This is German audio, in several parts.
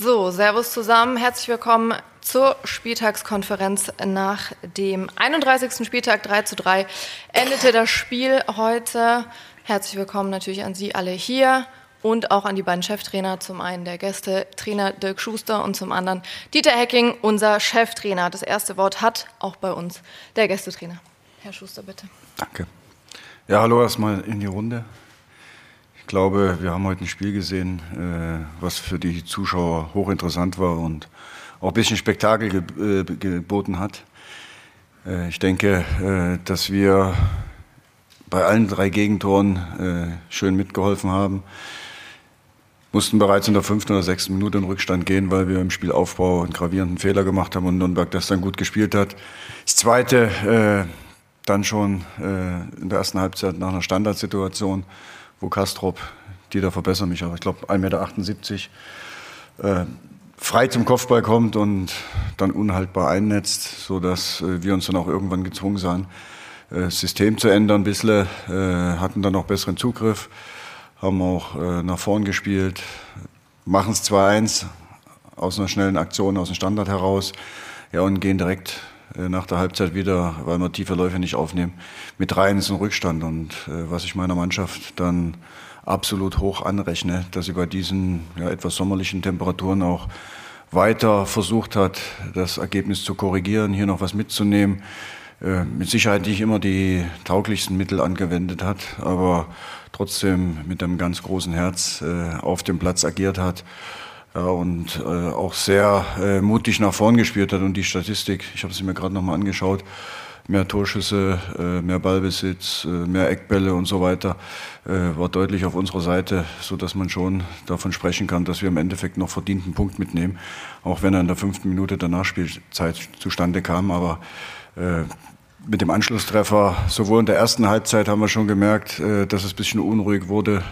So, Servus zusammen, herzlich willkommen zur Spieltagskonferenz nach dem 31. Spieltag 3 zu 3 endete das Spiel heute. Herzlich willkommen natürlich an Sie alle hier und auch an die beiden Cheftrainer. Zum einen der Gäste-Trainer Dirk Schuster und zum anderen Dieter Hecking, unser Cheftrainer. Das erste Wort hat auch bei uns der Gästetrainer. Herr Schuster, bitte. Danke. Ja, hallo erstmal in die Runde glaube, wir haben heute ein Spiel gesehen, äh, was für die Zuschauer hochinteressant war und auch ein bisschen Spektakel ge äh, geboten hat. Äh, ich denke, dass wir bei allen drei Gegentoren schön mitgeholfen haben. Mussten bereits in der fünften oder sechsten Minute in Rückstand gehen, weil wir im Spielaufbau einen gravierenden Fehler gemacht haben und Nürnberg das dann gut gespielt hat. Das zweite dann schon in der ersten Halbzeit nach einer Standardsituation wo Kastrop, die da verbessern mich, aber ich glaube 1,78 Meter, äh, frei zum Kopfball kommt und dann unhaltbar einnetzt, sodass äh, wir uns dann auch irgendwann gezwungen sahen, äh, das System zu ändern. Ein bisschen äh, hatten dann auch besseren Zugriff, haben auch äh, nach vorn gespielt, machen es 2-1 aus einer schnellen Aktion, aus dem Standard heraus ja, und gehen direkt äh, nach der Halbzeit wieder, weil wir tiefe Läufe nicht aufnehmen, mit rein ins Rückstand. Und äh, was ich meiner Mannschaft dann absolut hoch anrechne, dass sie bei diesen ja, etwas sommerlichen Temperaturen auch weiter versucht hat, das Ergebnis zu korrigieren, hier noch was mitzunehmen. Äh, mit Sicherheit nicht immer die tauglichsten Mittel angewendet hat, aber trotzdem mit einem ganz großen Herz äh, auf dem Platz agiert hat und äh, auch sehr äh, mutig nach vorn gespielt hat. Und die Statistik, ich habe sie mir gerade nochmal angeschaut, mehr Torschüsse, äh, mehr Ballbesitz, äh, mehr Eckbälle und so weiter, äh, war deutlich auf unserer Seite, so dass man schon davon sprechen kann, dass wir im Endeffekt noch verdienten Punkt mitnehmen, auch wenn er in der fünften Minute der Nachspielzeit zustande kam. Aber äh, mit dem Anschlusstreffer, sowohl in der ersten Halbzeit haben wir schon gemerkt, dass es ein bisschen unruhig wurde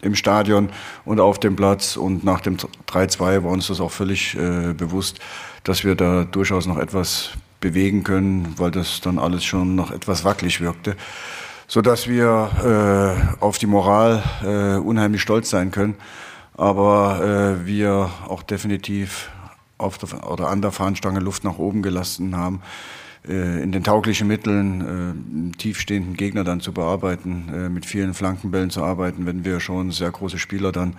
im Stadion und auf dem Platz. Und nach dem 3-2 war uns das auch völlig äh, bewusst, dass wir da durchaus noch etwas bewegen können, weil das dann alles schon noch etwas wackelig wirkte. So dass wir äh, auf die Moral äh, unheimlich stolz sein können, aber äh, wir auch definitiv auf der, oder an der Fahnenstange Luft nach oben gelassen haben. Äh, in den tauglichen Mitteln äh, tiefstehenden Gegner dann zu bearbeiten, äh, mit vielen Flankenbällen zu arbeiten, wenn wir schon sehr große Spieler dann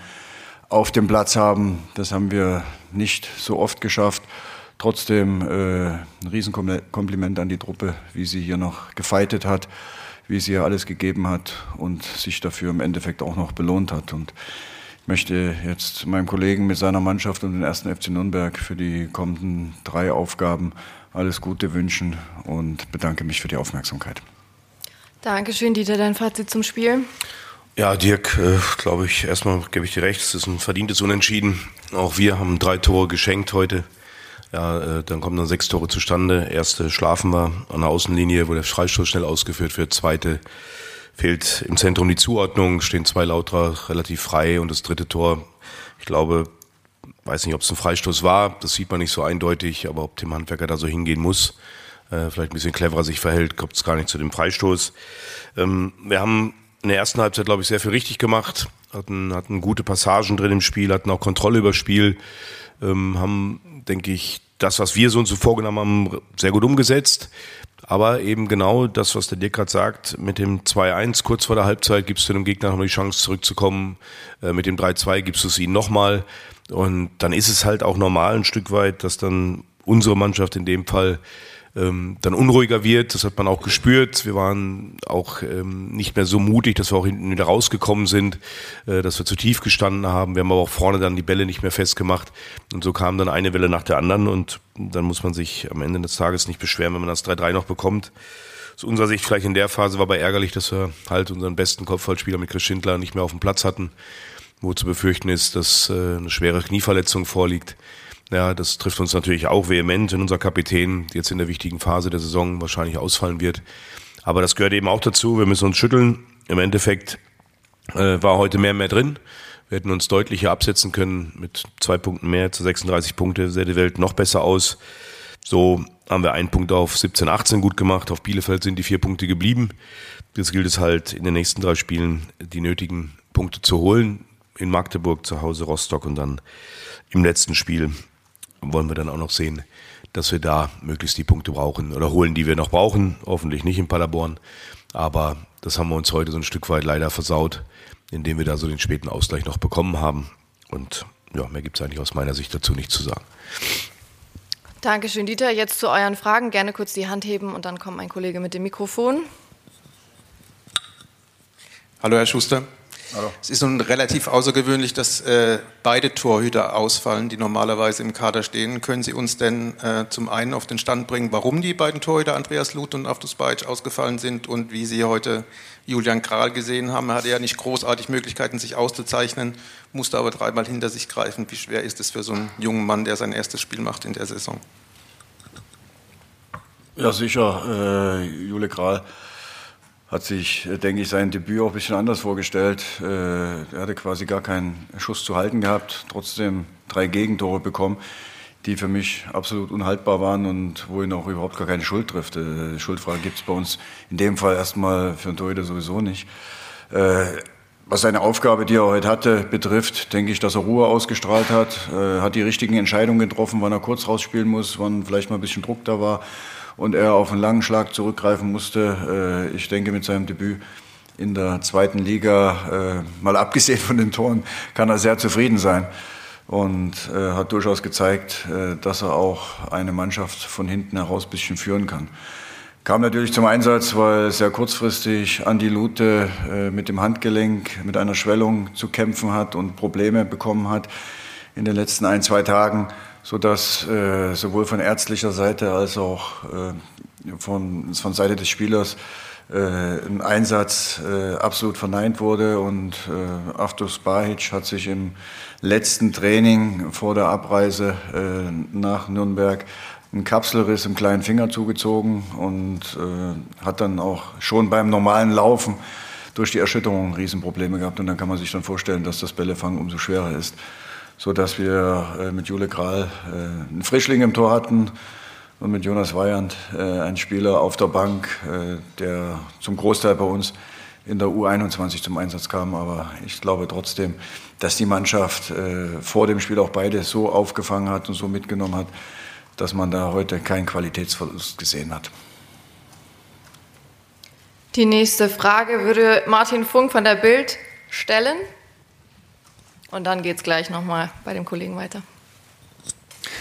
auf dem Platz haben. Das haben wir nicht so oft geschafft. Trotzdem äh, ein Riesenkompliment an die Truppe, wie sie hier noch gefeitet hat, wie sie hier alles gegeben hat und sich dafür im Endeffekt auch noch belohnt hat. Und ich möchte jetzt meinem Kollegen mit seiner Mannschaft und den ersten FC Nürnberg für die kommenden drei Aufgaben alles Gute wünschen und bedanke mich für die Aufmerksamkeit. Dankeschön, Dieter. Dein Fazit zum Spiel? Ja, Dirk, äh, glaube ich, erstmal gebe ich dir recht, es ist ein verdientes Unentschieden. Auch wir haben drei Tore geschenkt heute. Ja, äh, dann kommen dann sechs Tore zustande. Erste schlafen wir an der Außenlinie, wo der Freistoß schnell ausgeführt wird. Zweite fehlt im Zentrum die Zuordnung, stehen zwei Lauter relativ frei und das dritte Tor, ich glaube, weiß nicht, ob es ein Freistoß war, das sieht man nicht so eindeutig, aber ob Tim Handwerker da so hingehen muss, äh, vielleicht ein bisschen cleverer sich verhält, kommt es gar nicht zu dem Freistoß. Ähm, wir haben in der ersten Halbzeit, glaube ich, sehr viel richtig gemacht, hatten, hatten gute Passagen drin im Spiel, hatten auch Kontrolle über Spiel, ähm, haben, denke ich, das, was wir so und so vorgenommen haben, sehr gut umgesetzt. Aber eben genau das, was der Dirk gerade sagt, mit dem 2-1 kurz vor der Halbzeit gibst du dem Gegner noch die Chance zurückzukommen. Äh, mit dem 3-2 gibst du es ihnen nochmal. Und dann ist es halt auch normal ein Stück weit, dass dann unsere Mannschaft in dem Fall ähm, dann unruhiger wird. Das hat man auch gespürt. Wir waren auch ähm, nicht mehr so mutig, dass wir auch hinten wieder rausgekommen sind, äh, dass wir zu tief gestanden haben. Wir haben aber auch vorne dann die Bälle nicht mehr festgemacht. Und so kam dann eine Welle nach der anderen. Und dann muss man sich am Ende des Tages nicht beschweren, wenn man das 3-3 noch bekommt. Aus unserer Sicht vielleicht in der Phase war aber ärgerlich, dass wir halt unseren besten Kopfballspieler mit Chris Schindler nicht mehr auf dem Platz hatten wo zu befürchten ist, dass äh, eine schwere Knieverletzung vorliegt. Ja, das trifft uns natürlich auch vehement, wenn unser Kapitän jetzt in der wichtigen Phase der Saison wahrscheinlich ausfallen wird. Aber das gehört eben auch dazu. Wir müssen uns schütteln. Im Endeffekt äh, war heute mehr und mehr drin. Wir hätten uns deutlicher absetzen können mit zwei Punkten mehr zu 36 Punkte. Sähe die Welt noch besser aus. So haben wir einen Punkt auf 17, 18 gut gemacht. Auf Bielefeld sind die vier Punkte geblieben. Jetzt gilt es halt in den nächsten drei Spielen die nötigen Punkte zu holen in Magdeburg, zu Hause Rostock und dann im letzten Spiel wollen wir dann auch noch sehen, dass wir da möglichst die Punkte brauchen oder holen, die wir noch brauchen. Hoffentlich nicht in Paderborn. Aber das haben wir uns heute so ein Stück weit leider versaut, indem wir da so den späten Ausgleich noch bekommen haben. Und ja, mehr gibt es eigentlich aus meiner Sicht dazu nicht zu sagen. Dankeschön, Dieter. Jetzt zu euren Fragen. Gerne kurz die Hand heben und dann kommt mein Kollege mit dem Mikrofon. Hallo, Herr Schuster. Hallo. Es ist nun relativ außergewöhnlich, dass äh, beide Torhüter ausfallen, die normalerweise im Kader stehen. Können Sie uns denn äh, zum einen auf den Stand bringen, warum die beiden Torhüter Andreas Luth und Aftus Bajic ausgefallen sind und wie Sie heute Julian Kral gesehen haben? Er hatte ja nicht großartig Möglichkeiten, sich auszuzeichnen, musste aber dreimal hinter sich greifen. Wie schwer ist es für so einen jungen Mann, der sein erstes Spiel macht in der Saison? Ja, sicher. Äh, Jule Kral hat sich, äh, denke ich, sein Debüt auch ein bisschen anders vorgestellt. Äh, er hatte quasi gar keinen Schuss zu halten gehabt, trotzdem drei Gegentore bekommen, die für mich absolut unhaltbar waren und wo ihn auch überhaupt gar keine Schuld trifft. Äh, Schuldfrage gibt es bei uns in dem Fall erstmal für einen Torhüter sowieso nicht. Was seine Aufgabe, die er heute hatte, betrifft, denke ich, dass er Ruhe ausgestrahlt hat, hat die richtigen Entscheidungen getroffen, wann er kurz rausspielen muss, wann vielleicht mal ein bisschen Druck da war und er auf einen langen Schlag zurückgreifen musste. Äh, ich denke, mit seinem Debüt in der zweiten Liga, äh, mal abgesehen von den Toren, kann er sehr zufrieden sein und äh, hat durchaus gezeigt, dass er auch eine Mannschaft von hinten heraus ein bisschen führen kann. Kam natürlich zum Einsatz, weil sehr kurzfristig Andi Lute mit dem Handgelenk, mit einer Schwellung zu kämpfen hat und Probleme bekommen hat in den letzten ein, zwei Tagen sodass äh, sowohl von ärztlicher Seite als auch äh, von, von Seite des Spielers äh, ein Einsatz äh, absolut verneint wurde. Und äh, Aftos Bahic hat sich im letzten Training vor der Abreise äh, nach Nürnberg einen Kapselriss im kleinen Finger zugezogen und äh, hat dann auch schon beim normalen Laufen durch die Erschütterung Riesenprobleme gehabt. Und dann kann man sich dann vorstellen, dass das Bällefangen umso schwerer ist so dass wir äh, mit Jule Kral äh, einen Frischling im Tor hatten und mit Jonas Weyand äh, einen Spieler auf der Bank, der zum Großteil bei uns in der U21 zum Einsatz kam. Aber ich glaube trotzdem, dass die Mannschaft vor dem Spiel auch beide so aufgefangen hat und so mitgenommen hat, dass man da heute keinen Qualitätsverlust gesehen hat. Die nächste Frage würde Martin Funk von der Bild stellen. Und dann geht es gleich nochmal bei dem Kollegen weiter.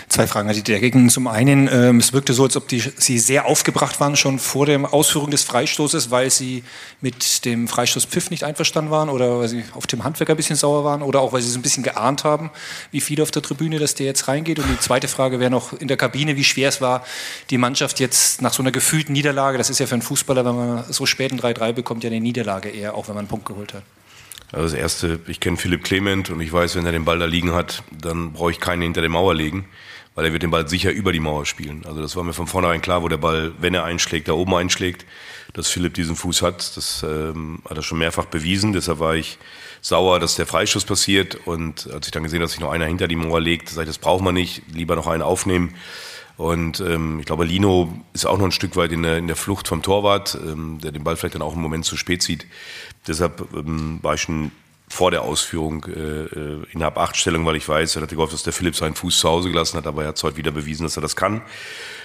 Zwei Fragen hatte ich dagegen. Zum einen, ähm, es wirkte so, als ob die, Sie sehr aufgebracht waren schon vor der Ausführung des Freistoßes, weil Sie mit dem Freistoßpfiff nicht einverstanden waren oder weil Sie auf dem Handwerker ein bisschen sauer waren oder auch weil Sie so ein bisschen geahnt haben, wie viele auf der Tribüne, dass der jetzt reingeht. Und die zweite Frage wäre noch in der Kabine, wie schwer es war, die Mannschaft jetzt nach so einer gefühlten Niederlage, das ist ja für einen Fußballer, wenn man so spät ein 3-3 bekommt, ja eine Niederlage eher, auch wenn man einen Punkt geholt hat. Also das erste, ich kenne Philipp Clement und ich weiß, wenn er den Ball da liegen hat, dann brauche ich keinen hinter der Mauer legen, weil er wird den Ball sicher über die Mauer spielen. Also das war mir von vornherein klar, wo der Ball, wenn er einschlägt, da oben einschlägt, dass Philipp diesen Fuß hat. Das ähm, hat er schon mehrfach bewiesen. Deshalb war ich sauer, dass der Freischuss passiert. Und als ich dann gesehen dass sich noch einer hinter die Mauer legt, sage ich, das braucht man nicht, lieber noch einen aufnehmen. Und ähm, ich glaube, Lino ist auch noch ein Stück weit in der, in der Flucht vom Torwart, ähm, der den Ball vielleicht dann auch im Moment zu spät sieht. Deshalb ähm, war ich schon vor der Ausführung äh, äh in der Achtstellung, weil ich weiß, er hatte gehofft, dass der Philipp seinen Fuß zu Hause gelassen hat, aber er hat heute wieder bewiesen, dass er das kann.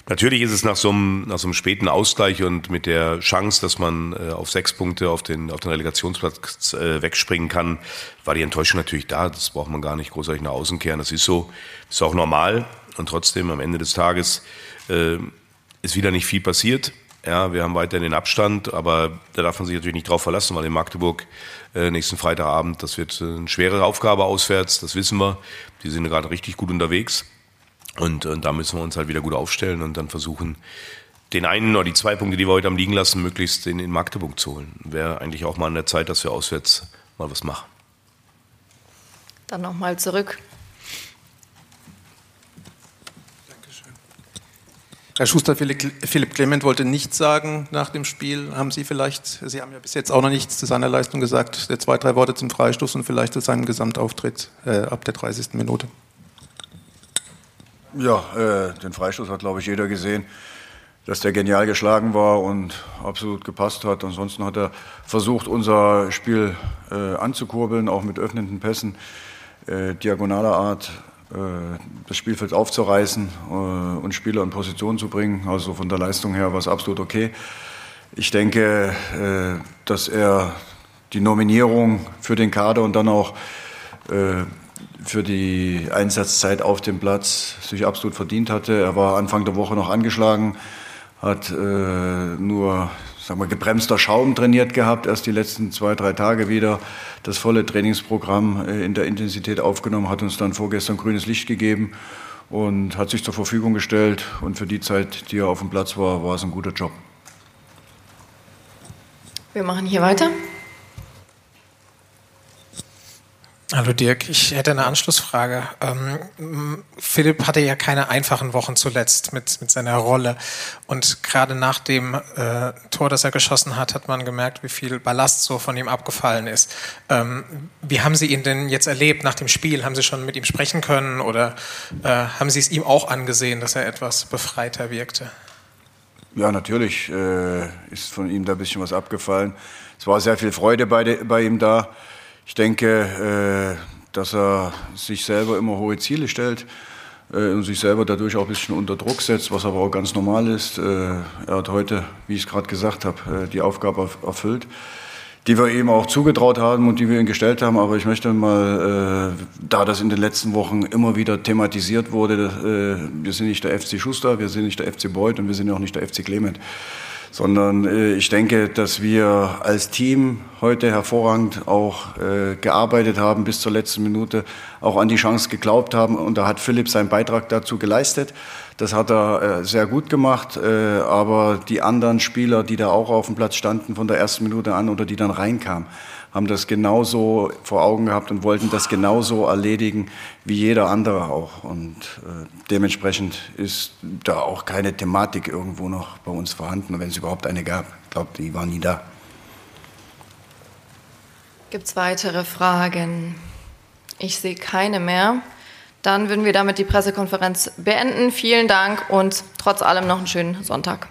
Natürlich ist es nach so einem, nach so einem späten Ausgleich und mit der Chance, dass man äh, auf sechs Punkte auf den, auf den Relegationsplatz äh, wegspringen kann, war die Enttäuschung natürlich da. Das braucht man gar nicht großartig nach außen kehren. Das ist so, ist auch normal. Und trotzdem am Ende des Tages äh, ist wieder nicht viel passiert. Ja, wir haben weiterhin den Abstand, aber da darf man sich natürlich nicht drauf verlassen, weil in Magdeburg äh, nächsten Freitagabend, das wird äh, eine schwere Aufgabe auswärts, das wissen wir. Die sind gerade richtig gut unterwegs. Und, und da müssen wir uns halt wieder gut aufstellen und dann versuchen, den einen oder die zwei Punkte, die wir heute am liegen lassen, möglichst in, in Magdeburg zu holen. Wäre eigentlich auch mal an der Zeit, dass wir auswärts mal was machen. Dann nochmal zurück Herr Schuster, Philipp Clement wollte nichts sagen nach dem Spiel. Haben Sie vielleicht, Sie haben ja bis jetzt auch noch nichts zu seiner Leistung gesagt, zwei, drei Worte zum Freistoß und vielleicht zu seinem Gesamtauftritt äh, ab der 30. Minute? Ja, äh, den Freistoß hat, glaube ich, jeder gesehen. dass der genial geschlagen war und absolut gepasst hat. Ansonsten hat er versucht, unser Spiel äh, anzukurbeln, auch mit öffnenden Pässen, äh, diagonaler Art, das Spielfeld aufzureißen äh, und Spieler in Position zu bringen. Also von der Leistung her war es absolut okay. Ich denke, äh, dass er die Nominierung für den Kader und dann auch äh, für die Einsatzzeit auf dem Platz sich absolut verdient hatte. Er war Anfang der Woche noch angeschlagen, hat äh, nur sagen wir, gebremster Schaum trainiert gehabt, erst die letzten zwei, drei Tage wieder das volle Trainingsprogramm äh, in der Intensität aufgenommen, hat uns dann vorgestern grünes Licht gegeben und hat sich zur Verfügung gestellt. Und für die Zeit, die er auf dem Platz war, war es ein guter Job. Wir machen hier weiter. Hallo Dirk, ich hätte eine Anschlussfrage. Ähm, Philipp hatte ja keine einfachen Wochen zuletzt mit, mit seiner Rolle. Und gerade nach dem äh, Tor, das er geschossen hat, hat man gemerkt, wie viel Ballast so von ihm abgefallen ist. Ähm, wie haben Sie ihn denn jetzt erlebt nach dem Spiel? Haben Sie schon mit ihm sprechen können oder äh, haben Sie es ihm auch angesehen, dass er etwas befreiter wirkte? Ja, natürlich äh, ist von ihm da ein bisschen was abgefallen. Es war sehr viel Freude bei, de, bei ihm da. Ich denke, äh, dass er sich selber immer hohe Ziele stellt äh, und sich selber dadurch auch ein bisschen unter Druck setzt, was aber auch ganz normal ist. Äh, er hat heute, wie ich es gerade gesagt habe, die Aufgabe erfüllt, die wir ihm auch zugetraut haben und die wir ihm gestellt haben. Aber ich möchte mal, da das in den letzten Wochen immer wieder thematisiert wurde, wir sind nicht der FC Schuster, wir sind nicht der FC Beuth und wir sind auch nicht der FC Clement sondern äh, ich denke, dass wir als Team heute hervorragend auch äh, gearbeitet haben bis zur letzten Minute, auch an die Chance geglaubt haben und da hat Philipp seinen Beitrag dazu geleistet. Das hat er äh, sehr gut gemacht, äh, aber die anderen Spieler, die da auch auf dem Platz standen von der ersten Minute an oder die dann reinkamen, haben das genauso vor Augen gehabt und wollten das genauso erledigen wie jeder andere auch. Und äh, dementsprechend ist da auch keine Thematik irgendwo noch bei uns vorhanden, wenn es überhaupt eine gab. Ich glaube, die war nie da. Gibt es weitere Fragen? Ich sehe keine mehr. Dann würden wir damit die Pressekonferenz beenden. Vielen Dank und trotz allem noch einen schönen Sonntag.